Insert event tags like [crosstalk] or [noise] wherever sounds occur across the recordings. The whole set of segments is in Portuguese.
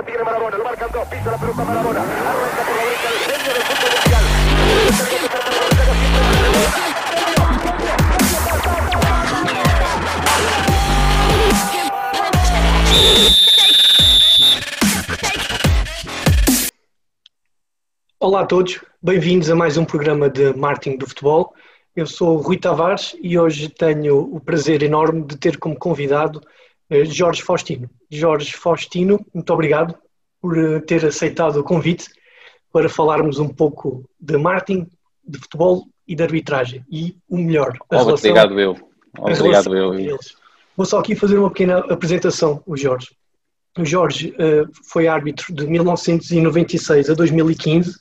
la tiene lo dos, pisa la pelota arranca por la derecha el genio del fútbol mundial. Olá a todos, bem-vindos a mais um programa de marketing do futebol. Eu sou Rui Tavares e hoje tenho o prazer enorme de ter como convidado Jorge Faustino. Jorge Faustino, muito obrigado por eh, ter aceitado o convite para falarmos um pouco de marketing, de futebol e de arbitragem. E o melhor, a relação, Obrigado eu. Obrigado eu. Vou só aqui fazer uma pequena apresentação, o Jorge. O Jorge uh, foi árbitro de 1996 a 2015,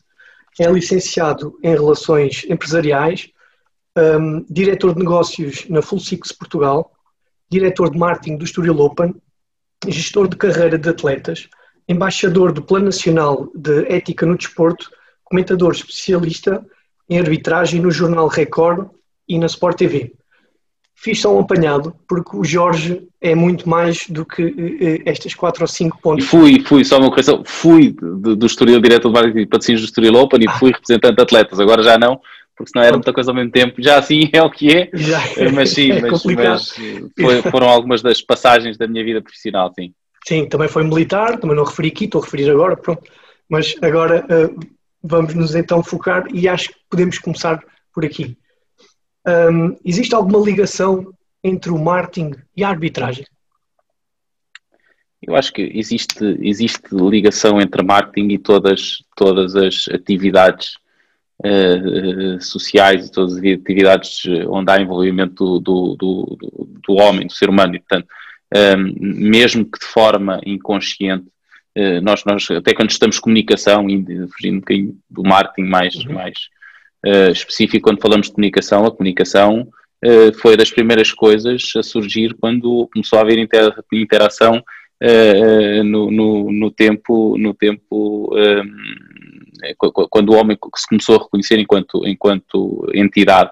é licenciado em Relações Empresariais, um, diretor de negócios na Full Six Portugal, diretor de marketing do Estoril Open, gestor de carreira de atletas, embaixador do Plano Nacional de Ética no Desporto, comentador especialista em arbitragem no Jornal Record e na Sport TV fiz só um apanhado, porque o Jorge é muito mais do que uh, estas quatro ou cinco pontos. E fui, fui, só uma correção, fui do, do Estoril, diretor de marketing e patrocínios do Estoril Open e ah. fui representante de atletas, agora já não, porque senão era muita coisa ao mesmo tempo, já assim é o que é, já, [laughs] mas sim, é mas, mas foi, foram algumas das passagens da minha vida profissional, sim. Sim, também foi militar, também não referi aqui, estou a referir agora, pronto, mas agora uh, vamos nos então focar e acho que podemos começar por aqui. Um, existe alguma ligação entre o marketing e a arbitragem? Eu acho que existe, existe ligação entre marketing e todas, todas as atividades uh, sociais e todas as atividades onde há envolvimento do, do, do, do homem, do ser humano. E, portanto, um, mesmo que de forma inconsciente, uh, nós, nós, até quando estamos comunicação, fugindo um bocadinho do marketing mais, uhum. mais uh, específico quando falamos de comunicação. A comunicação foi das primeiras coisas a surgir quando começou a haver inter interação no, no, no, tempo, no tempo um, quando o homem se começou a reconhecer enquanto, enquanto entidade.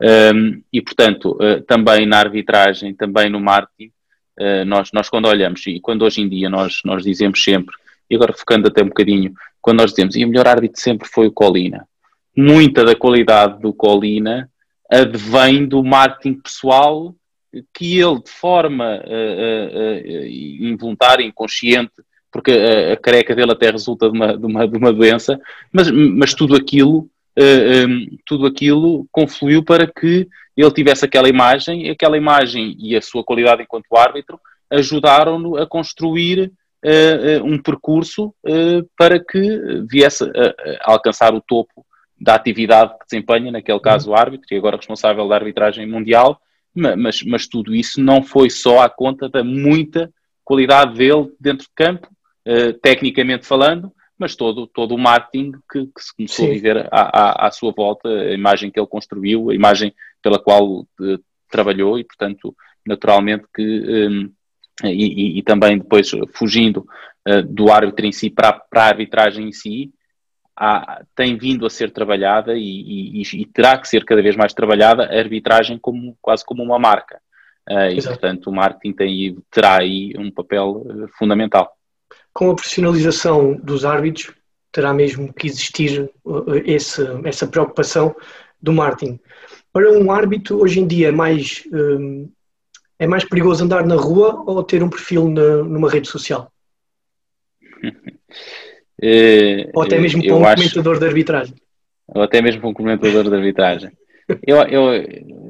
Um, e, portanto, também na arbitragem, também no marketing, nós, nós quando olhamos, e quando hoje em dia nós, nós dizemos sempre, e agora focando até um bocadinho, quando nós dizemos, e o melhor árbitro sempre foi o Colina, muita da qualidade do Colina advém do marketing pessoal que ele, de forma uh, uh, involuntária, inconsciente, porque a, a, careca dele até resulta de uma, de uma, de uma doença, mas, mas tudo aquilo uh, um, tudo aquilo confluiu para que ele tivesse aquela imagem, aquela imagem e a sua qualidade enquanto árbitro ajudaram-no a construir um percurso para que viesse a, a alcançar o topo da atividade que desempenha, naquele caso o árbitro, e agora responsável da arbitragem mundial, mas, mas tudo isso não foi só à conta da muita qualidade dele dentro de campo, uh, tecnicamente falando, mas todo, todo o marketing que, que se começou Sim. a viver à, à, à, sua volta, a imagem que ele construiu, a imagem pela qual uh, trabalhou e, portanto, naturalmente que, um, e, e, e, também depois fugindo uh, do árbitro em si para, para a arbitragem em si, há, tem vindo a ser trabalhada e, e, e, terá que ser cada vez mais trabalhada a arbitragem como, quase como uma marca. Uh, e, portanto, o marketing tem, terá aí um papel uh, fundamental. Com a profissionalização dos árbitros, terá mesmo que existir uh, esse, essa preocupação do marketing. Para um árbitro, hoje em dia, é mais, um, é mais perigoso andar na rua ou ter um perfil na, numa rede social? Uh, [laughs] Ou até mesmo para um acho, comentador de arbitragem. Ou até mesmo para um comentador de arbitragem. eu, eu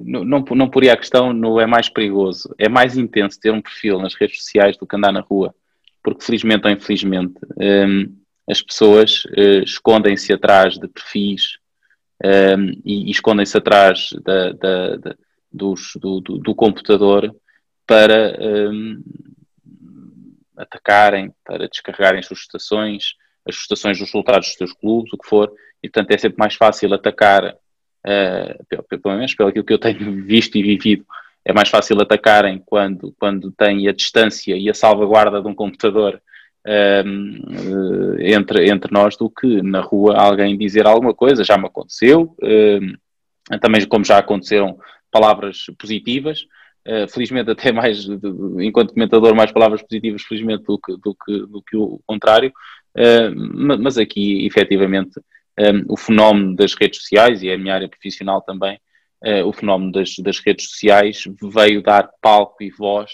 não, não, não poria a questão no é mais perigoso. É mais intenso ter um perfil nas redes sociais do que andar na rua. Porque felizmente ou infelizmente um, ehm, as pessoas uh, escondem-se atrás de perfis um, ehm, e, e escondem-se atrás da, da, da, dos, do, do, do, computador para um, ehm, atacarem, para descarregarem suas estações, as frustrações dos resultados dos seus clubes, o que for, e portanto é sempre mais fácil atacar, uh, pelo, pelo menos pelo que eu tenho [laughs] visto e vivido, é mais fácil atacarem quando, quando têm a distância e a salvaguarda de um computador uh, entre, entre nós do que na rua alguém dizer alguma coisa, já me aconteceu, uh, também como já aconteceram palavras positivas, uh, felizmente até mais, enquanto comentador, mais palavras positivas, felizmente, do que, do que, do que o contrário, uh, mas aqui, efetivamente, um, o fenómeno das redes sociais, e é a minha área profissional também, uh, o fenómeno das, das, redes sociais veio dar palco e voz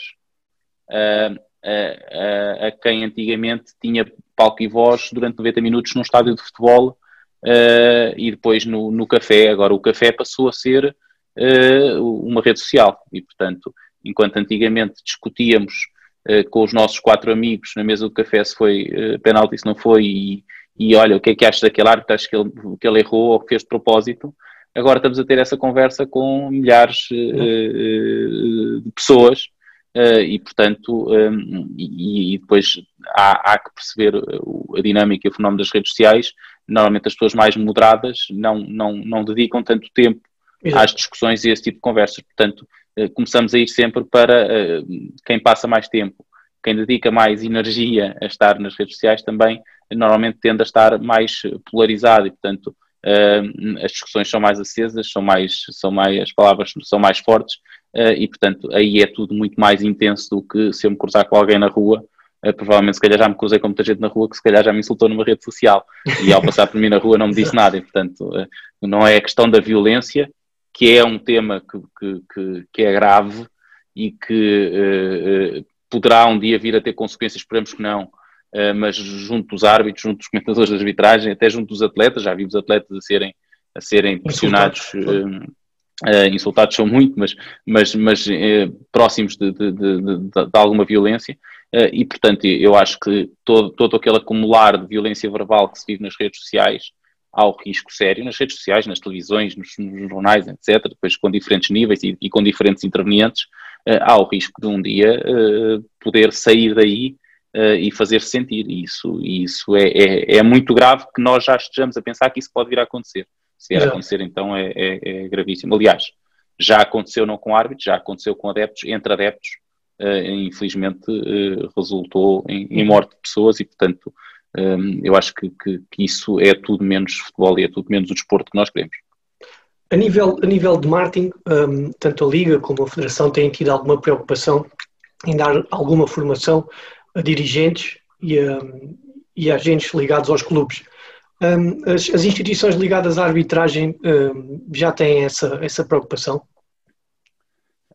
uh, a, a, quem antigamente tinha palco e voz durante 90 minutos num estádio de futebol uh, e depois no, no, café. Agora o café passou a ser uma rede social e, portanto, enquanto antigamente discutíamos com os nossos quatro amigos na mesa do café se foi penalti, se não foi, e, e olha, o que é que achas daquele árbitro? Acho que ele, que ele errou ou que fez de propósito. Agora estamos a ter essa conversa com milhares uh, de pessoas uh, e, portanto, um, e, e, depois há, há, que perceber a dinâmica e o fenómeno das redes sociais. Normalmente as pessoas mais moderadas não, não, não dedicam tanto tempo Exato. às discussões e esse tipo de conversas. Portanto, começamos a ir sempre para quem passa mais tempo, quem dedica mais energia a estar nas redes sociais também normalmente tende a estar mais polarizado e, portanto, as discussões são mais acesas, são mais, são mais, as palavras são mais fortes uh, e, portanto, aí é tudo muito mais intenso do que se eu me cruzar com alguém na rua. Uh, provavelmente, se calhar, já me cruzei com muita gente na rua que, se calhar, já me insultou numa rede social e, ao passar por mim na rua, não me disse nada. E, portanto, não é a questão da violência, que é um tema que, que, que, que é grave e que poderá um dia vir a ter consequências, esperemos que não, eh, mas junto dos árbitros, junto dos comentadores de arbitragem, até junto dos atletas, já vimos atletas a serem, a serem pressionados, uh, insultados são muito, mas, mas, mas uh, próximos de, de, de, de, alguma violência, uh, e portanto eu acho que todo, todo aquele acumular de violência verbal que se vive nas redes sociais, há o risco sério nas redes sociais, nas televisões, nos, nos jornais, etc., depois com diferentes níveis e, e com diferentes intervenientes, há o risco de um dia poder sair daí uh, e fazer-se sentir. E isso, isso é, é, é, muito grave que nós já estejamos a pensar que isso pode vir a acontecer. Se vier a acontecer, então é, é, é, gravíssimo. Aliás, já aconteceu não com árbitros, já aconteceu com adeptos, entre adeptos, uh, infelizmente uh, resultou em, em, morte de pessoas e, portanto, um, eu acho que, que, que, isso é tudo menos futebol e é tudo menos o desporto que nós queremos. A nível, a nível de marketing, um, tanto a Liga como a Federação têm tido alguma preocupação em dar alguma formação a dirigentes e a, e a agentes ligados aos clubes. Um, as, as, instituições ligadas à arbitragem um, já têm essa, essa preocupação?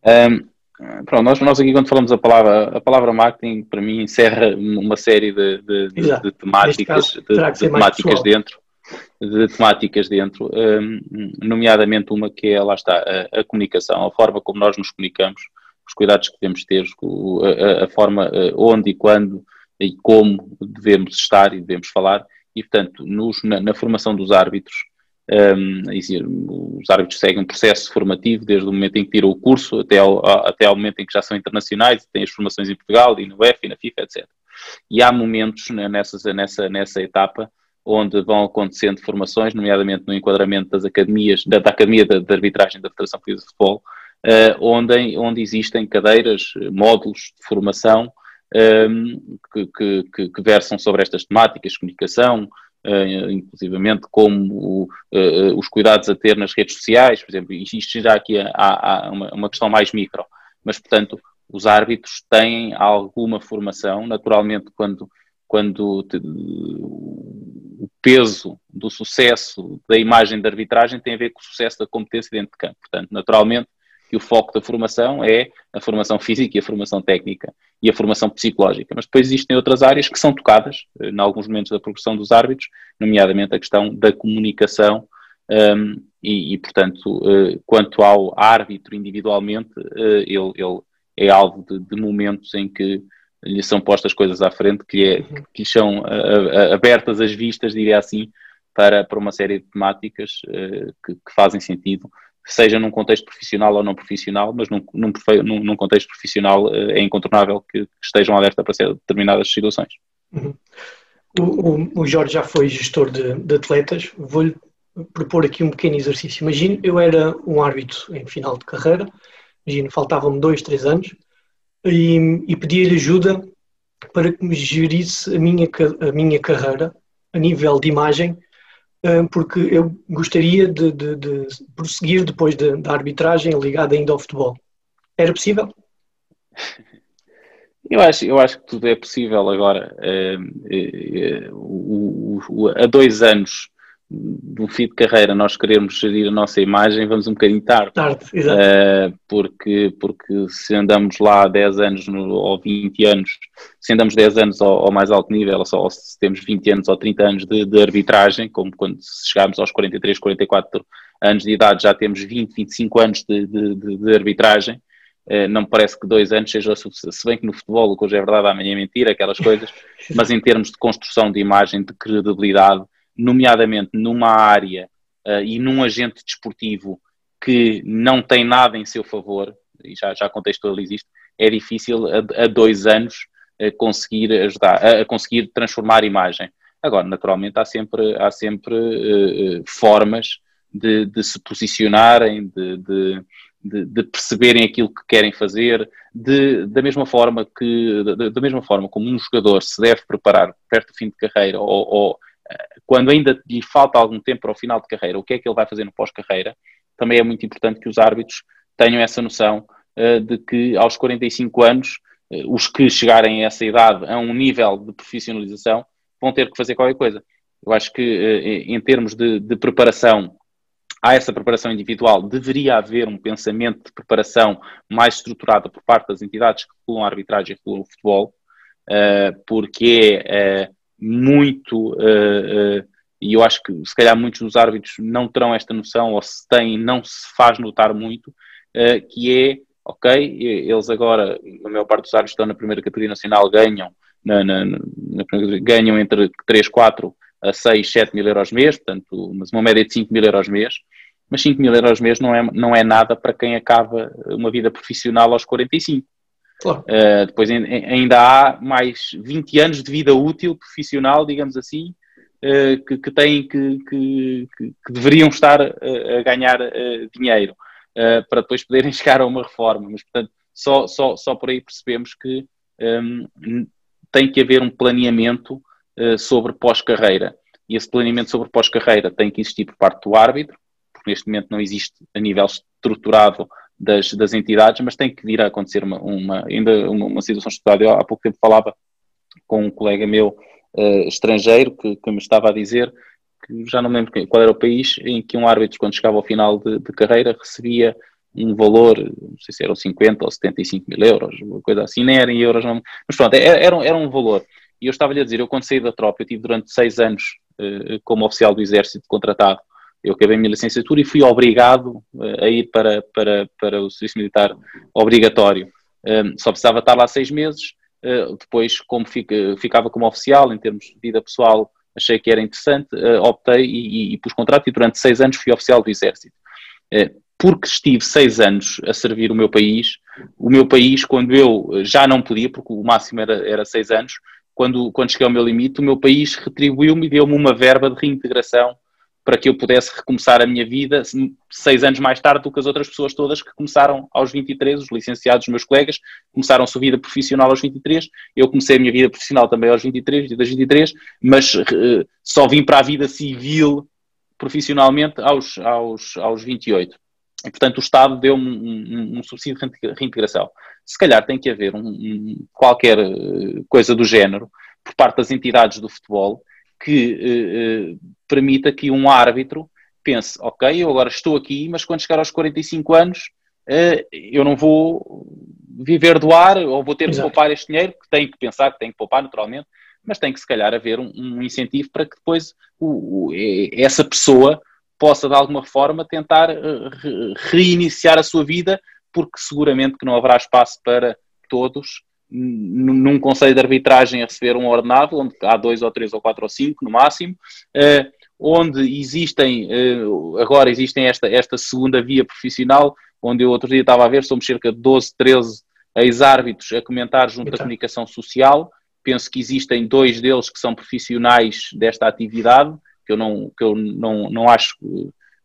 Um, pronto, nós, nós aqui quando falamos a palavra, a palavra marketing, para mim encerra uma série de, de, de, de temáticas, de, temáticas dentro, de temáticas dentro, nomeadamente uma que é, lá está, a, a comunicação, a forma como nós nos comunicamos, os cuidados que devemos ter, a, a, forma onde e quando e como devemos estar e devemos falar, e portanto, nos, na, na, formação dos árbitros, um, os árbitros seguem um processo formativo desde o momento em que tiram o curso até ao, até ao momento em que já são internacionais e têm as formações em Portugal e no UEFA e na FIFA, etc. E há momentos né, nessa, nessa, nessa etapa onde vão acontecendo formações, nomeadamente no enquadramento das academias, da, da Academia de, de Arbitragem da Federação Portuguesa de Futebol, onde, onde existem cadeiras, módulos de formação ehm, que, que, que, versam sobre estas temáticas, comunicação, uh, inclusivamente como os cuidados a ter nas redes sociais, por exemplo, isto já aqui há, uma, uma, questão mais micro, mas portanto os árbitros têm alguma formação, naturalmente quando, quando o peso do sucesso da imagem da arbitragem tem a ver com o sucesso da competência dentro de campo, portanto naturalmente que o foco da formação é a formação física e a formação técnica e a formação psicológica. Mas depois existem outras áreas que são tocadas eh, em alguns momentos da progressão dos árbitros, nomeadamente a questão da comunicação um, e, e, portanto, uh, quanto ao árbitro individualmente, uh, ele, ele, é alvo de, de, momentos em que lhe são postas coisas à frente, que, é, que lhe são uh, abertas as vistas, diria assim, para, para uma série de temáticas que, que fazem sentido seja num contexto profissional ou não profissional, mas num, num, num contexto profissional eh, é incontornável que, estejam alerta para determinadas situações. Uhum. O, o, Jorge já foi gestor de, de atletas. Vou-lhe propor aqui um pequeno exercício. Imagino, eu era um árbitro em final de carreira, imagino, faltavam-me dois, três anos, e, e pedi-lhe ajuda para que me gerisse a minha, a minha carreira a nível de imagem porque eu gostaria de, de, de prosseguir depois da, arbitragem ligada ainda ao futebol. Era possível? [laughs] Eu acho, eu acho que tudo é possível agora. Uh, uh, uh, o, há dois anos um fim de carreira nós queremos gerir a nossa imagem, vamos um bocadinho tarde. Tarde, exato. Uh, porque, porque se andamos lá 10 anos no, ou 20 anos, se andamos 10 anos ao, ao mais alto nível, ou, só, ou se temos 20 anos ou 30 anos de, de arbitragem, como quando chegarmos aos 43, 44 anos de idade, já temos 20, 25 anos de, de, de arbitragem. Uh, não me parece que dois anos seja suficiente, se bem que no futebol, o que hoje é verdade, amanhã é mentira, aquelas coisas, [laughs] mas em termos de construção de imagem, de credibilidade, nomeadamente numa área uh, e num agente desportivo que não tem nada em seu favor, e já, já contextualizo isto, é difícil a, a dois anos uh, conseguir ajudar, a, a, conseguir transformar a imagem. Agora, naturalmente, há sempre, há sempre uh, formas de, de, se posicionarem, de, de de, de, perceberem aquilo que querem fazer, de, da mesma forma que da, da, mesma forma como um jogador se deve preparar perto do fim de carreira ou, ou quando ainda lhe falta algum tempo para o final de carreira, o que é que ele vai fazer no pós-carreira, também é muito importante que os árbitros tenham essa noção uh, de que aos 45 anos, uh, os que chegarem a essa idade a um nível de profissionalização vão ter que fazer qualquer coisa. Eu acho que uh, em termos de, de preparação, há essa preparação individual, deveria haver um pensamento de preparação mais estruturada por parte das entidades que regulam a arbitragem e regulam o futebol, porque é muito, uh, uh, e eu acho que se calhar muitos dos árbitros não terão esta noção, ou se têm, não se faz notar muito, uh, que é, ok, eles agora, a maior parte dos árbitros estão na primeira categoria nacional, ganham, na, na, na ganham entre 3, 4 a 6, 7 mil euros mês, portanto, mas uma média de 5 mil euros mês, mas 5 mil euros mês não é, não é nada para quem acaba uma vida profissional aos 45. Claro. Uh, depois ainda há mais 20 anos de vida útil profissional, digamos assim, uh, que, que, têm que, que, que deveriam estar a ganhar uh, dinheiro para depois poderem [laughs] chegar a uma reforma. Mas, portanto, só, só, só por aí percebemos que um, ehm, tem que haver um planeamento sobre pós-carreira. E esse planeamento sobre pós-carreira tem que existir por parte do árbitro, porque neste momento não existe a nível estruturado das, das entidades, mas tem que vir a acontecer uma, uma ainda uma, uma, situação estudada. Eu há pouco tempo falava com um colega meu uh, estrangeiro que, que, me estava a dizer que já não me lembro qual era o país em que um árbitro, quando chegava ao final de, de carreira, recebia um valor, não sei se eram 50 ou 75 mil euros, uma coisa assim, nem era em euros, não, mas pronto, era, era, um, valor. E eu estava-lhe a dizer, eu quando saí da tropa, eu tive durante seis anos uh, como oficial do exército contratado eu acabei a minha licenciatura e fui obrigado uh, a ir para, para, para o serviço militar obrigatório. Só precisava estar lá seis meses, uh, depois, como fica, ficava como oficial, em termos de vida pessoal, achei que era interessante, uh, optei e, e, e, pus contrato e durante seis anos fui oficial do Exército. porque estive seis anos a servir o meu país, o meu país, quando eu já não podia, porque o máximo era, era seis anos, quando, quando cheguei ao meu limite, o meu país retribuiu-me e deu-me uma verba de reintegração para que eu pudesse recomeçar a minha vida seis anos mais tarde do que as outras pessoas todas que começaram aos 23, os licenciados, os meus colegas, começaram a sua vida profissional aos 23, eu comecei a minha vida profissional também aos 23, das 23, mas uh, só vim para a vida civil profissionalmente aos, aos, aos 28. E, portanto, o Estado deu-me um, um, um, subsídio de reintegração. Se calhar tem que haver um, qualquer eh, coisa do género por parte das entidades do futebol que eh, eh, permita que um árbitro pense, ok, eu agora estou aqui, mas quando chegar aos 45 anos eh, eu não vou viver do ar ou vou ter Exato. que poupar este dinheiro, que tenho que pensar que tenho que poupar naturalmente, mas tem que se calhar haver um, um incentivo para que depois o, o, essa pessoa possa de alguma forma tentar re, reiniciar a sua vida, porque seguramente que não haverá espaço para todos num conselho de arbitragem a receber um ordenado, onde há dois ou três ou quatro ou cinco no máximo, uh, onde existem, uh, agora existem esta, esta segunda via profissional, onde eu outro dia estava a ver, somos cerca de 12, 13 ex-árbitros a comentar junto à comunicação social, penso que existem dois deles que são profissionais desta atividade, que eu não, que eu não, não acho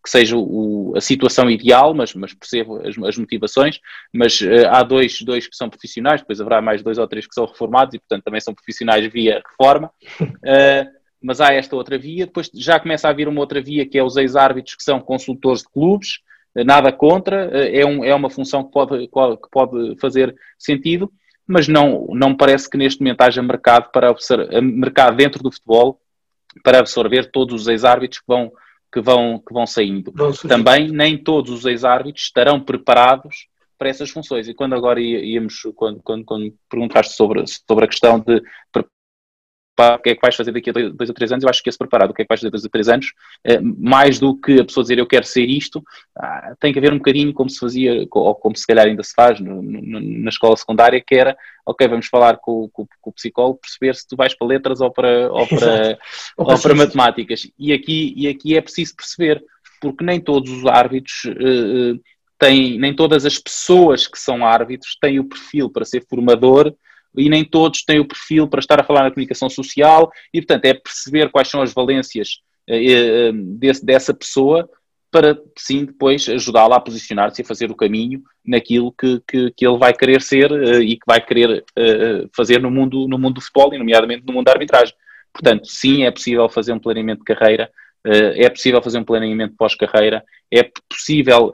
que seja o, a situação ideal, mas, mas percebo as, as motivações, mas uh, há dois, dois que são profissionais, depois haverá mais dois ou três que são reformados e, portanto, também são profissionais via reforma, uh, [laughs] mas há esta outra via, depois já começa a vir uma outra via que é os ex-árbitros que são consultores de clubes, nada contra, é, um, é uma função que pode, que pode fazer sentido, mas não, não parece que neste momento haja mercado, para mercado dentro do futebol para absorver todos os ex-árbitros que vão, que, vão, que vão saindo. Também nem todos os ex-árbitros estarão preparados para essas funções. E quando agora íamos, quando, quando, quando perguntaste sobre, sobre a questão de o que é que vais fazer daqui a dois, dois ou três anos, eu acho que esse preparado, o que é que vais fazer daqui a dois ou três anos, eh, mais do que a pessoa dizer eu quero ser isto, ah, tem que haver um bocadinho como se fazia, ou como se calhar ainda se faz no, no, na escola secundária, que era, ok, vamos falar com, com, com, o psicólogo, perceber se tu vais para letras ou para, [laughs] ou para, ou para, ou para matemáticas. E aqui, e aqui é preciso perceber, porque nem todos os árbitros uh, têm, nem todas as pessoas que são árbitros têm o perfil para ser formador e nem todos têm o perfil para estar a falar na comunicação social e, portanto, é perceber quais são as valências uh, desse, dessa pessoa para, sim, depois ajudá-la a posicionar-se e a fazer o caminho naquilo que, que, que ele vai querer ser uh, e que vai querer fazer no mundo, no mundo do futebol e, nomeadamente, no mundo da arbitragem. Portanto, sim, é possível fazer um planeamento de carreira, é possível fazer um planeamento pós-carreira, é possível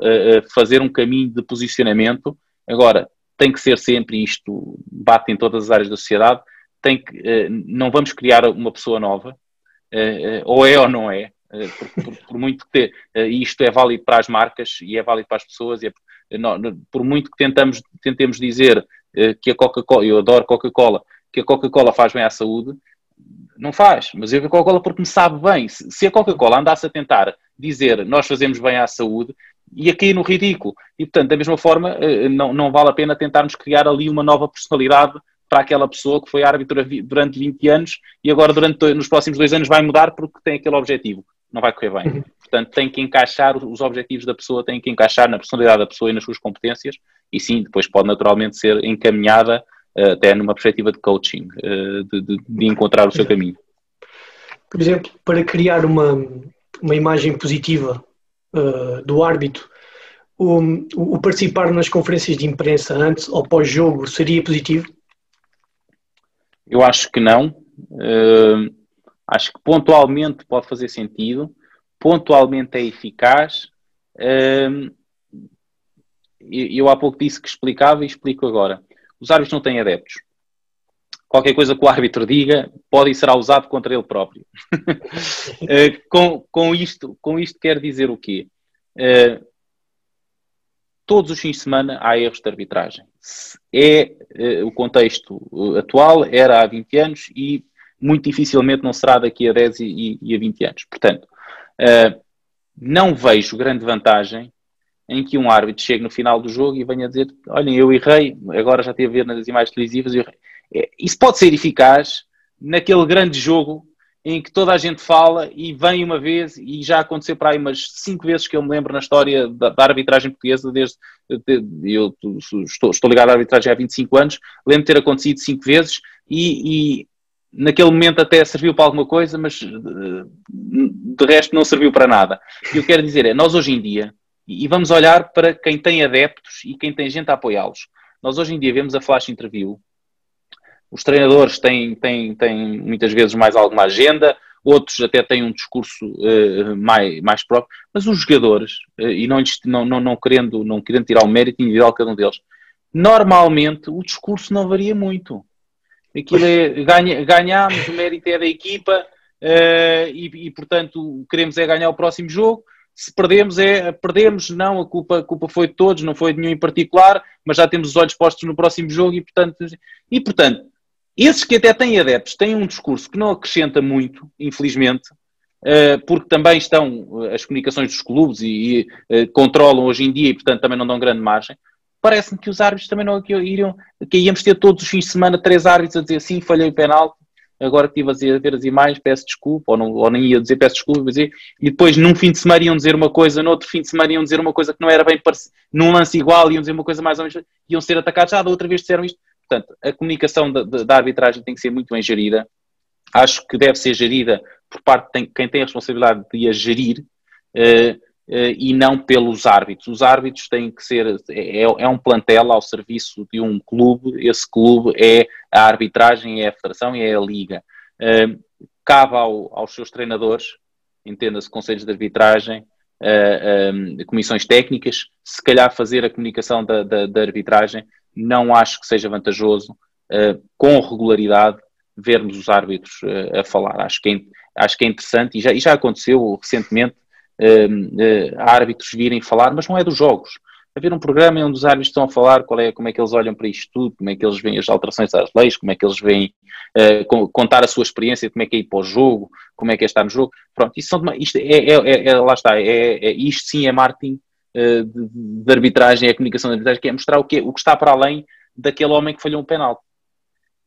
fazer um caminho de posicionamento. Agora, tem que ser sempre isto, bate em todas as áreas da sociedade, tem que, eh, não vamos criar uma pessoa nova, eh, eh, ou é ou não é, por, por, por, muito que isto é válido para as marcas e é válido para as pessoas, é, por muito que tentamos, tentemos dizer que a Coca-Cola, eu adoro Coca-Cola, que a Coca-Cola faz bem à saúde, não faz, mas eu a Coca-Cola porque me sabe bem. Se a Coca-Cola andasse a tentar dizer nós fazemos bem à saúde, ia cair no ridículo. E, portanto, da mesma forma, eh, não, não vale a pena tentarmos criar ali uma nova personalidade para aquela pessoa que foi árbitro durante 20 anos e agora durante nos próximos dois anos vai mudar porque tem aquele objetivo. Não vai correr bem. Uhum. Portanto, tem que encaixar os objetivos da pessoa, tem que encaixar na personalidade da pessoa e nas suas competências e sim, depois pode naturalmente ser encaminhada uh, até numa perspectiva de coaching, uh, de, de, de, encontrar o seu caminho. Por exemplo, para criar uma, uma imagem positiva uh, do árbitro, o, o, participar nas conferências de imprensa antes ou pós-jogo seria positivo? Eu acho que não. Uh, acho que pontualmente pode fazer sentido, pontualmente é eficaz. Uh, eu há pouco disse que explicava e explico agora. Os árbitros não têm adeptos qualquer coisa que o árbitro diga pode e será usado contra ele próprio. uh, [laughs] com, com, isto, com isto quer dizer o quê? Uh, todos os fins de semana há erros de arbitragem. É uh, o contexto atual, era há 20 anos e muito dificilmente não será daqui a 10 e, e a 20 anos. Portanto, não vejo grande vantagem em que um árbitro chegue no final do jogo e venha dizer: Olhem, eu errei, agora já teve a ver nas imagens televisivas, eu errei. É, isso pode ser eficaz naquele grande jogo em que toda a gente fala e vem uma vez, e já aconteceu para aí umas cinco vezes que eu me lembro na história da, da arbitragem portuguesa, desde de, eu estou, estou, ligado à arbitragem há 25 anos, lembro de ter acontecido cinco vezes e, e naquele momento até serviu para alguma coisa, mas de resto não serviu para nada. O que eu quero dizer é, nós hoje em dia, e vamos olhar para quem tem adeptos e quem tem gente a apoiá-los, nós hoje em dia vemos a flash interview os treinadores têm, têm, têm muitas vezes mais alguma agenda, outros até têm um discurso uh, mais, mais próprio, mas os jogadores, uh, e não, não, não, não, querendo, não querendo tirar o mérito individual cada um deles, normalmente o discurso não varia muito. Aquilo é, ganha, ganhamos, o mérito é da equipa uh, e, e, portanto, queremos é ganhar o próximo jogo. Se perdemos, é perdemos, não, a culpa, a culpa foi de todos, não foi de nenhum em particular, mas já temos os olhos postos no próximo jogo e, portanto, e, portanto esses que até têm adeptos têm um discurso que não acrescenta muito, infelizmente, eh, porque também estão eh, as comunicações dos clubes e, eh, controlam hoje em dia e, portanto, também não dão grande margem. Parece-me que os árbitros também não iriam, que íamos ter todos os fins de semana três árbitros a dizer sim, falhei o penalti, agora que estive a ver as imagens, peço desculpa, ou, não, ou nem ia dizer peço desculpa, dizer, e depois num fim de semana iam dizer uma coisa, no outro fim de semana iam dizer uma coisa que não era bem parecido, num lance igual iam dizer uma coisa mais ou menos, iam ser atacados, já da outra vez disseram isto. Portanto, a comunicação da, arbitragem tem que ser muito bem gerida. Acho que deve ser gerida por parte de quem tem a responsabilidade de a gerir uh, uh, e não pelos árbitros. Os árbitros têm que ser, é, é, um plantel ao serviço de um clube, esse clube é a arbitragem, é a federação e é a liga. Uh, cabe ao, aos seus treinadores, entenda-se conselhos de arbitragem, comissões técnicas, se calhar fazer a comunicação da, da, da arbitragem, não acho que seja vantajoso, uh, com regularidade, vermos os árbitros a falar. Acho que, é, acho que é interessante e já, e já aconteceu recentemente árbitros virem falar, mas não é dos jogos haver um programa onde os árbitros estão a falar qual é, como é que eles olham para isto tudo, como é que eles veem as alterações às leis, como é que eles veem uh, contar a sua experiência, como é que é ir para o jogo, como é que é estar no jogo. Pronto, isso são, isto é, é, é, é lá está, é, é, isto sim é marketing uh, de, de, arbitragem, é a comunicação de arbitragem, que é mostrar o que, o que está para além daquele homem que falhou um penalti.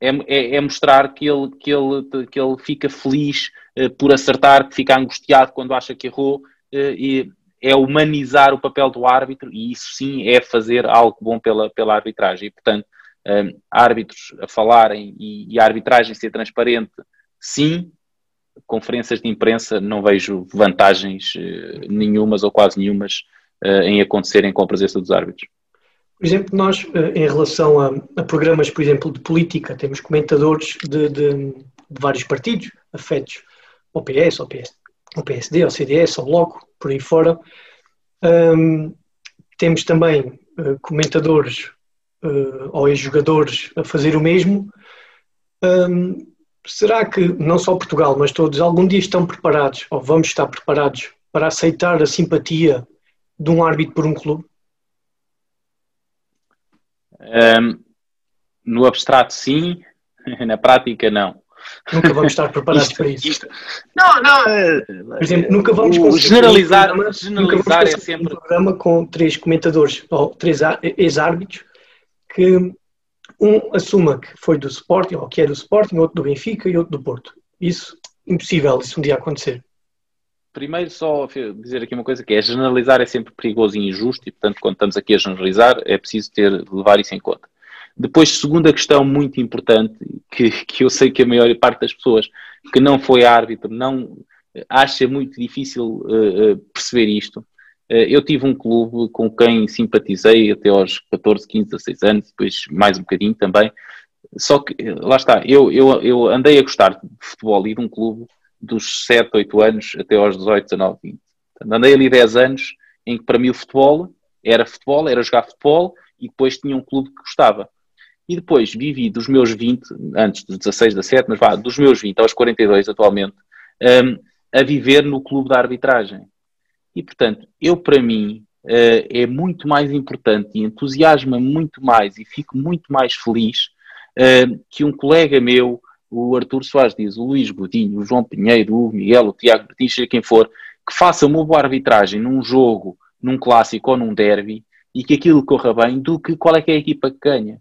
É, é, é, mostrar que ele, que ele, que ele fica feliz uh, por acertar, que fica angustiado quando acha que errou, uh, e é humanizar o papel do árbitro e isso sim é fazer algo bom pela, pela arbitragem. E, portanto, um, árbitros a falarem e, e, a arbitragem ser transparente, sim. Conferências de imprensa não vejo vantagens uh, nenhumas ou quase nenhumas em acontecerem com a presença dos árbitros. Por exemplo, nós, uh, em relação a, a, programas, por exemplo, de política, temos comentadores de, de, de vários partidos afetos ao PS, ao PS, o PSD, o CDS, o Bloco, por aí fora. Um, temos também uh, comentadores uh, ou ex-jogadores a fazer o mesmo. Um, será que não só Portugal, mas todos, algum dia estão preparados, ou vamos estar preparados, para aceitar a simpatia de um árbitro por um clube? Um, no abstrato, sim, [laughs] na prática, não. Nunca vamos estar [laughs] preparados isto, para isso. Isto. Não, não. É, Por exemplo, nunca vamos conseguir generalizar, um programa, generalizar é sempre um programa com três comentadores ou três ex-árbitros que um assuma que foi do Sporting ou que é do Sporting, outro do Benfica e outro do Porto. Isso impossível isso um dia acontecer. Primeiro, só dizer aqui uma coisa que é generalizar é sempre perigoso e injusto, e portanto, quando estamos aqui a generalizar, é preciso ter, levar isso em conta. Depois, segunda questão muito importante, que, que eu sei que a maior parte das pessoas que não foi árbitro não acha muito difícil uh, perceber isto. Uh, eu tive um clube com quem simpatizei até aos 14, 15, 16 anos, depois mais um bocadinho também. Só que, lá está, eu, eu, eu andei a gostar de futebol e de um clube dos 7, 8 anos até aos 18, 19, 20. Andei ali 10 anos em que para mim o futebol era futebol, era jogar futebol e depois tinha um clube que gostava. E depois vivi dos meus 20, antes dos 16, 17, mas vá, dos meus 20 aos 42 atualmente, um, a viver no clube da arbitragem. E, portanto, eu para mim uh, é muito mais importante e entusiasma muito mais e fico muito mais feliz uh, que um colega meu, o Artur Soares diz, o Luís Godinho, o João Pinheiro, o Miguel, o Tiago seja quem for, que faça uma boa arbitragem num jogo, num clássico ou num derby e que aquilo corra bem, do que qual é que é a equipa que ganha.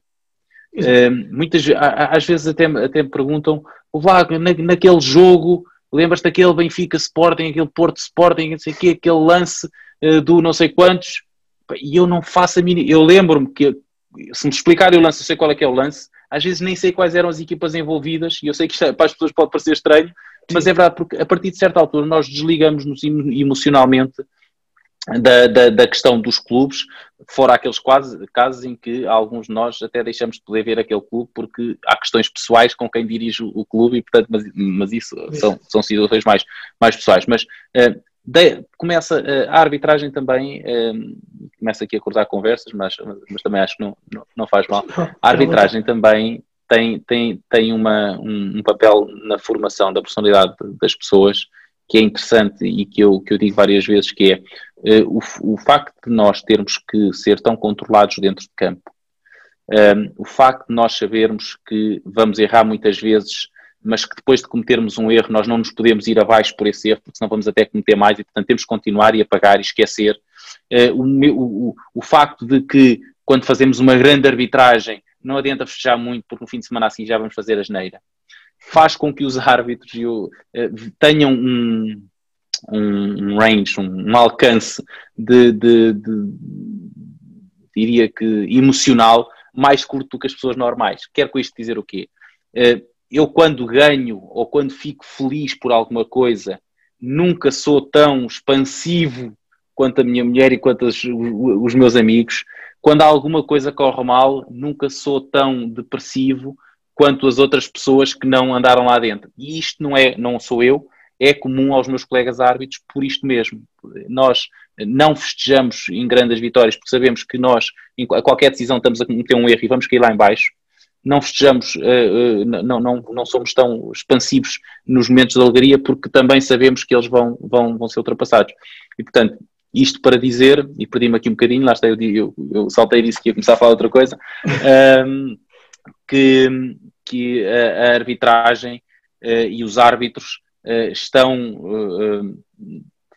Uh, muitas às vezes até, até me perguntam, lá na, naquele jogo, lembras-te daquele Benfica Sporting, aquele Porto Sporting, não sei o quê, aquele lance uh, do não sei quantos, e eu não faço a mínima. Eu lembro-me que, se me explicar o lance, eu sei qual é que é o lance, às vezes nem sei quais eram as equipas envolvidas, e eu sei que isto, é, para as pessoas pode parecer estranho, mas é verdade, porque a partir de certa altura nós desligamos-nos emocionalmente da, da, da, questão dos clubes, fora aqueles quase, casos em que alguns de nós até deixamos de poder ver aquele clube porque há questões pessoais com quem dirige o clube e portanto, mas, mas isso são, são situações mais, mais pessoais. Mas uh, de, começa uh, a arbitragem também, uh, começa aqui a cortar conversas, mas, mas também acho que não, não, não faz mal. A arbitragem também tem, tem, tem uma, um, um papel na formação da personalidade das pessoas que é interessante e que eu, que eu digo várias vezes, que é uh, o, o facto de nós termos que ser tão controlados dentro de campo, um, o facto de nós sabermos que vamos errar muitas vezes, mas que depois de cometermos um erro nós não nos podemos ir abaixo por esse erro, porque senão vamos até cometer mais e portanto temos que continuar e apagar e esquecer. Uh, o, o, o facto de que quando fazemos uma grande arbitragem não adianta fechar muito porque no fim de semana assim já vamos fazer a geneira faz com que os árbitros uh, tenham um, um, range, um, alcance de, de, de, diria que emocional mais curto do que as pessoas normais. Quero com isto dizer o quê? Eu quando ganho ou quando fico feliz por alguma coisa, nunca sou tão expansivo quanto a minha mulher e quanto os, meus amigos. Quando alguma coisa corre mal, nunca sou tão depressivo quanto as outras pessoas que não andaram lá dentro. E isto não é, não sou eu, é comum aos meus colegas árbitros por isto mesmo. Nós não festejamos em grandes vitórias, porque sabemos que nós, em qualquer decisão, estamos a cometer um erro e vamos cair lá em baixo. Não festejamos, uh, não, não, não somos tão expansivos nos momentos de alegria, porque também sabemos que eles vão, vão, vão ser ultrapassados. E, portanto, isto para dizer, e perdi-me aqui um bocadinho, lá está, eu, eu, eu saltei disse que ia começar a falar outra coisa, um, que, que a, arbitragem uh, e os árbitros estão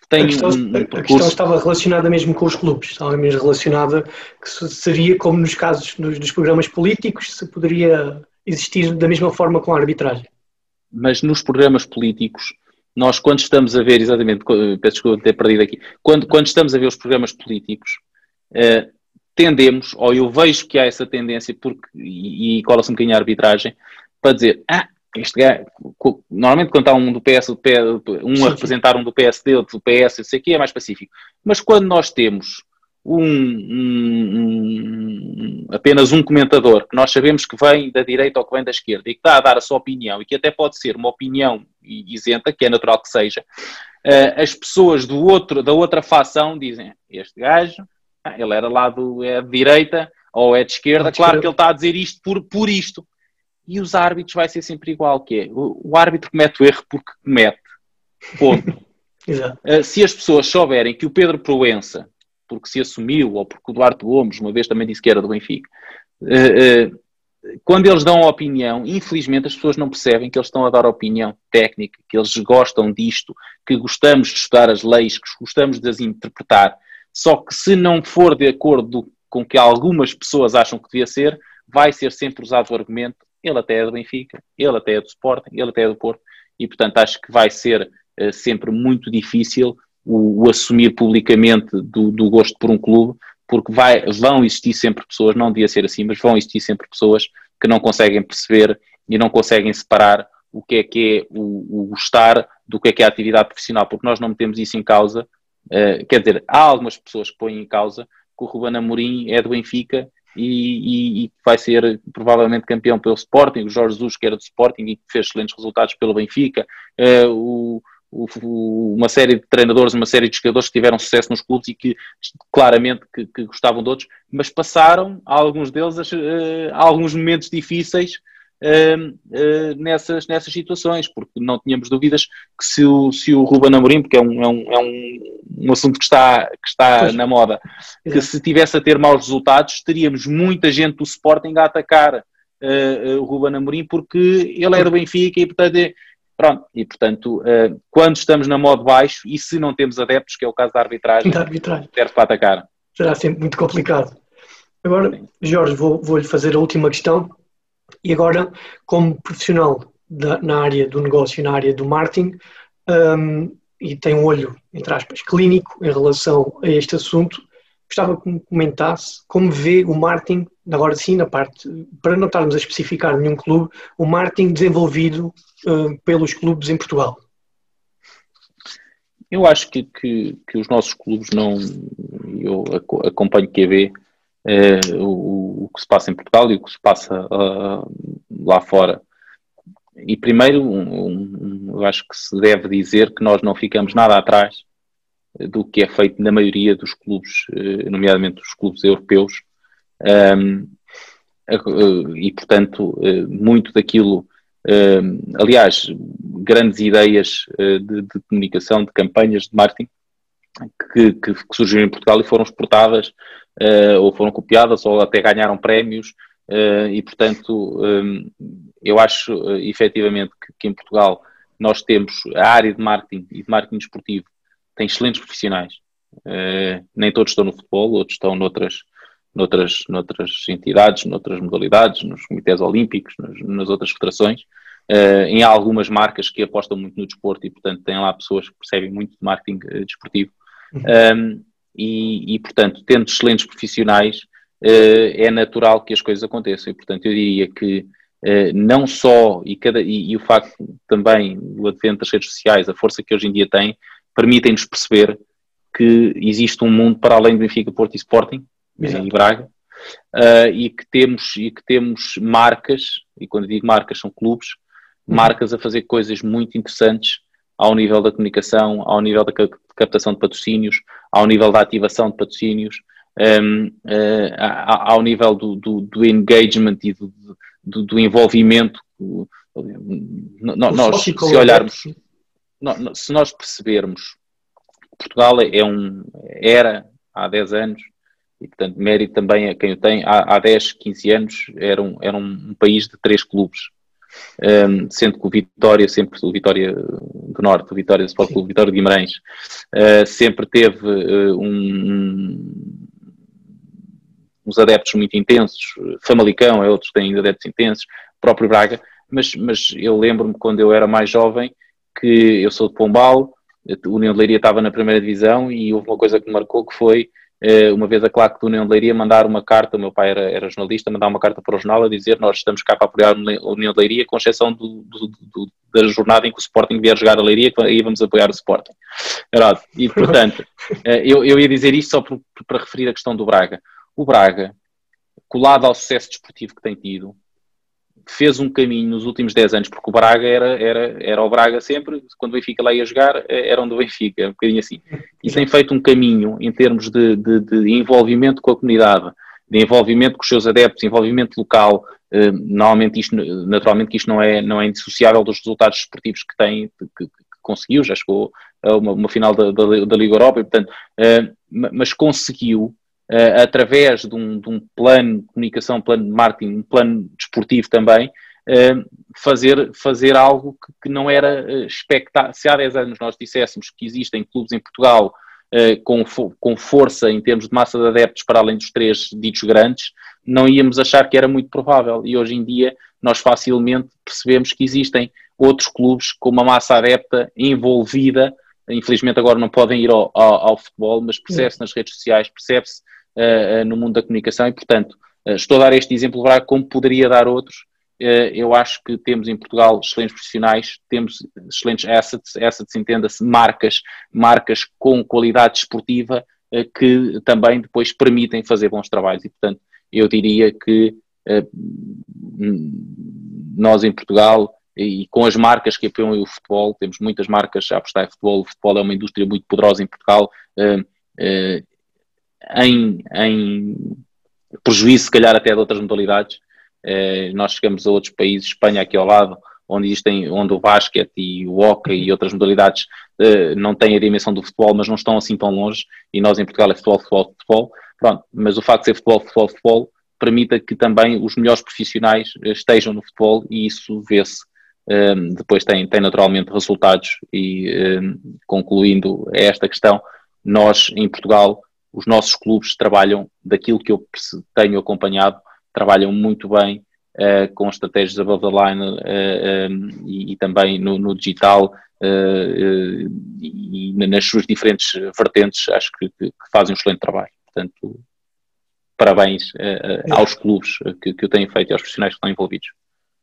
tem a questão, um, a questão estava relacionada mesmo com os clubes, estava mesmo relacionada que seria como nos casos nos, dos programas políticos, se poderia existir da mesma forma com a arbitragem. Mas nos programas políticos, nós quando estamos a ver, exatamente, peço desculpa ter perdido aqui, quando, quando estamos a ver os programas políticos, eh, tendemos, ou eu vejo que há essa tendência, porque, e, e cola-se um bocadinho a arbitragem, para dizer, ah, este normalmente quando há um do PS, um a representar um do PSD, outro do PS, isso aqui é mais pacífico. Mas quando nós temos um, um, um, apenas um comentador que nós sabemos que vem da direita ou que vem da esquerda e que está a dar a sua opinião e que até pode ser uma opinião isenta, que é natural que seja, uh, as pessoas do outro, da outra facção dizem este gajo, ah, ele era lá do, é de direita ou é de esquerda, claro que ele está a dizer isto por, por isto e os árbitros vai ser sempre igual, que é, o, o árbitro comete o erro porque comete, ponto. [laughs] uh, se as pessoas souberem que o Pedro Proença, porque se assumiu, ou porque o Duarte Gomes uma vez também disse que era do Benfica, uh, uh, quando eles dão a opinião, infelizmente as pessoas não percebem que eles estão a dar opinião técnica, que eles gostam disto, que gostamos de estudar as leis, que gostamos de as interpretar. Só que se não for de acordo com o que algumas pessoas acham que devia ser, vai ser sempre usado o argumento ele até é do Benfica, ele até é do Sporting, ele até é do Porto, e portanto acho que vai ser uh, sempre muito difícil o, o assumir publicamente do, do, gosto por um clube, porque vai, vão existir sempre pessoas, não devia ser assim, mas vão existir sempre pessoas que não conseguem perceber e não conseguem separar o que é que é o, o gostar do que é que é a atividade profissional, porque nós não metemos isso em causa. Uh, quer dizer, há algumas pessoas que põem em causa que o Ruben Amorim é do Benfica e, e, e, vai ser provavelmente campeão pelo Sporting, o Jorge Jesus que era do Sporting e que fez excelentes resultados pelo Benfica, uh, o, o, uma série de treinadores, uma série de jogadores que tiveram sucesso nos clubes e que claramente que, que gostavam de outros, mas passaram, alguns deles, uh, alguns momentos difíceis uh, uh, nessas, nessas situações, porque não tínhamos dúvidas que se o, se o Ruben Amorim, porque é um, é um, é um, um assunto que está, que está na moda, que se tivesse a ter maus resultados, teríamos muita gente do Sporting a atacar uh, o Ruben Amorim, porque ele é do Benfica e, portanto, é, Pronto, e portanto, quando estamos na modo baixo e se não temos adeptos, que é o caso da arbitragem, da arbitragem. serve para atacar. Será sempre muito complicado. Agora, Jorge, vou-lhe vou fazer a última questão. E agora, como profissional da, na área do negócio, na área do marketing, um, e tem um olho, entre aspas, clínico em relação a este assunto, gostava que me comentasse como vê o marketing, agora sim, na parte, para não estarmos a especificar nenhum clube, o marketing desenvolvido uh, pelos clubes em Portugal. Eu acho que, que, que os nossos clubes não. Eu acompanho QB, é, o, o, que se passa em Portugal e o que se passa uh, lá fora. E primeiro, um, um, eu acho que se deve dizer que nós não ficamos nada atrás do que é feito na maioria dos clubes, eh, nomeadamente dos clubes europeus, um, e portanto, eh, muito daquilo, aliás, grandes ideias eh, de, de, comunicação, de campanhas de marketing que, que surgiram em Portugal e foram exportadas uh, ou foram copiadas ou até ganharam prémios uh, e portanto um, eu acho uh, efetivamente que, que, em Portugal nós temos a área de marketing e de marketing esportivo tem excelentes profissionais uh, nem todos estão no futebol, outros estão noutras noutras, noutras entidades, noutras modalidades, nos comitês olímpicos, nas, nas outras federações, uh, em algumas marcas que apostam muito no desporto e, portanto, têm lá pessoas que percebem muito de marketing uh, desportivo. Uhum. Um, e, e, portanto, tendo excelentes profissionais, uh, é natural que as coisas aconteçam. E, portanto, eu diria que uh, não só, e, cada, e, e, o facto também do advento das redes sociais, a força que hoje em dia têm, permitem-nos perceber que existe um mundo para além do Benfica, Porto e Sporting, Exato. e Braga, uh, e, que temos, e que temos marcas, e quando digo marcas são clubes, uhum. marcas a fazer coisas muito interessantes ao nível da comunicação, ao nível da captação de patrocínios, ao nível da ativação de patrocínios, um, uh, ao nível do, do, do engagement e do, do, do envolvimento. Nós, se olharmos, se nós percebermos, Portugal é um, era há 10 anos, e portanto mérito também a quem o tem, há, há 10, 15 anos era um, era um país de três clubes, um, sendo que o Vitória, sempre o Vitória do Norte, o Vitória Sport Clube, o Vitória de Guimarães, uh, sempre teve uh, um, uns adeptos muito intensos, Famalicão é outros que têm adeptos intensos, próprio Braga, mas, mas eu lembro-me quando eu era mais jovem que eu sou de Pombal, a União de Leiria estava na primeira divisão e houve uma coisa que me marcou que foi uma vez a claque do União de Leiria mandar uma carta, o meu pai era, era, jornalista, mandar uma carta para o jornal a dizer nós estamos cá para apoiar a União de Leiria, com exceção do, do, do, da jornada em que o Sporting vier jogar a Leiria, que aí vamos apoiar o Sporting. E, portanto, [laughs] eh, eu, eu ia dizer isto só por, para referir a questão do Braga. O Braga, colado ao sucesso desportivo que tem tido, fez um caminho nos últimos 10 anos, porque o Braga era, era, era o Braga sempre, quando o Benfica lá ia jogar, eh, era onde o Benfica, um bocadinho assim. E tem feito um caminho em termos de, de, de envolvimento com a comunidade, de envolvimento com os seus adeptos, envolvimento local. Uh, normalmente isto, naturalmente que isto não é, não é indissociável dos resultados esportivos que tem, que, que conseguiu, já chegou a uma, uma final da, da, da, Liga Europa, e, portanto, uh, mas conseguiu uh, através de um, de um, plano de comunicação, um plano de marketing, um plano desportivo também, uh, fazer, fazer algo que, que não era uh, expectável. Se há 10 anos nós disséssemos que existem clubes em Portugal com, com força em termos de massa de adeptos para além dos três ditos grandes, não íamos achar que era muito provável. E hoje em dia nós facilmente percebemos que existem outros clubes com uma massa adepta envolvida infelizmente agora não podem ir ao, ao, ao futebol, mas percebe-se nas redes sociais, percebe-se uh, no mundo da comunicação e, portanto, uh, estou a dar este exemplo como poderia dar outros. eu acho que temos em Portugal excelentes profissionais, temos excelentes assets, assets entenda-se marcas, marcas com qualidade esportiva que também depois permitem fazer bons trabalhos e, portanto, eu diria que nós em Portugal e com as marcas que apoiam o futebol, temos muitas marcas a apostar em futebol, o futebol é uma indústria muito poderosa em Portugal, em, em prejuízo, se calhar, até de outras modalidades. Eh, nós chegamos a outros países, Espanha aqui ao lado, onde existem, onde o basquete e o hockey e outras modalidades eh, não têm a dimensão do futebol, mas não estão assim tão longe, e nós em Portugal é futebol, futebol, futebol. Pronto, mas o facto de ser futebol, futebol, futebol, permita que também os melhores profissionais eh, estejam no futebol e isso vê-se. Um, depois tem, tem naturalmente resultados e um, concluindo esta questão, nós em Portugal os nossos clubes trabalham, daquilo que eu tenho acompanhado, trabalham muito bem uh, com estratégias above the line uh, eh, um, eh, e, e, também no, no digital uh, e, nas suas diferentes vertentes, acho que, que, fazem um excelente trabalho. Portanto, parabéns aos clubes que, que eu tenho feito e aos profissionais que estão envolvidos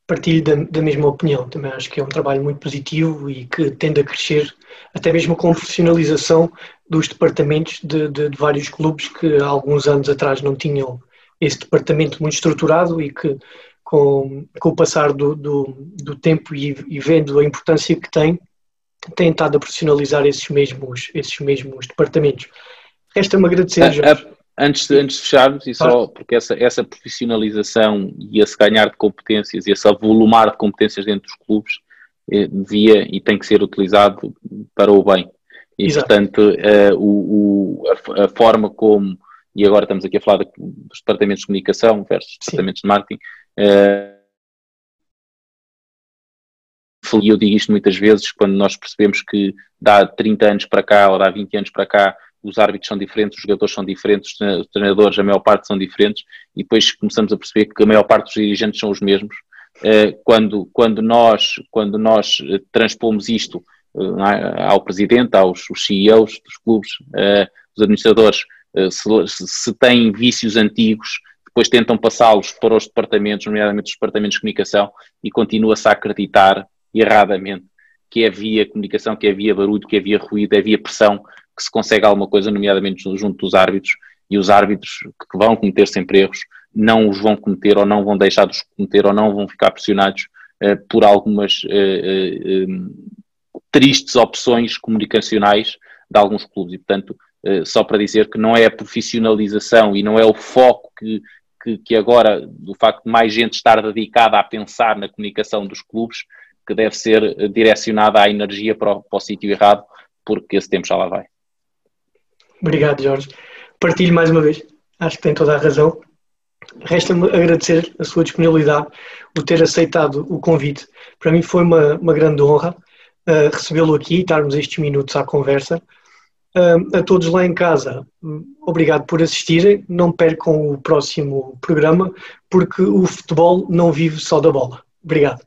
partilho da, da, mesma opinião. Também acho que é um trabalho muito positivo e que tende a crescer, até mesmo com a profissionalização dos departamentos de, de, de, vários clubes que há alguns anos atrás não tinham esse departamento muito estruturado e que com, com o passar do, do, do tempo e, e, vendo a importância que tem, têm estado a profissionalizar esses mesmos, esses mesmos departamentos. Resta-me agradecer, Jorge. Antes de, antes de fecharmos, e só porque essa, essa profissionalização e esse ganhar de competências e esse avolumar de competências dentro dos clubes eh, devia e tem que ser utilizado para o bem. E, Exato. portanto, uh, o, o a, a, forma como, e agora estamos aqui a falar de, dos departamentos de comunicação versus Sim. departamentos de marketing, uh, e eu digo isto muitas vezes, quando nós percebemos que dá 30 anos para cá ou dá 20 anos para cá, os árbitros são diferentes, os jogadores são diferentes, os treinadores, a maior parte são diferentes, e depois começamos a perceber que a maior parte dos dirigentes são os mesmos. Uh, quando, quando, nós, quando nós transpomos isto é? ao presidente, aos CEOs dos clubes, os administradores, se, se têm vícios antigos, depois tentam passá-los para os departamentos, nomeadamente os departamentos de comunicação, e continua-se a acreditar erradamente que é via comunicação, que é via barulho, que é via ruído, é via pressão que se consegue alguma coisa, nomeadamente junto dos árbitros, e os árbitros que vão cometer sempre erros não os vão cometer ou não vão deixar de os cometer ou não vão ficar pressionados uh, por algumas uh, uh, tristes opções comunicacionais de alguns clubes e, portanto, uh, só para dizer que não é a profissionalização e não é o foco que, que, que agora, do facto de mais gente estar dedicada a pensar na comunicação dos clubes, que deve ser direcionada a energia para o, para o sítio errado, porque esse tempo já lá vai. Obrigado, Jorge. Partilho mais uma vez. Acho que tem toda a razão. Resta-me agradecer a sua disponibilidade, o ter aceitado o convite. Para mim foi uma, uma grande honra uh, recebê-lo aqui e estarmos estes minutos à conversa. Uh, a todos lá em casa, obrigado por assistirem. Não percam o próximo programa, porque o futebol não vive só da bola. Obrigado.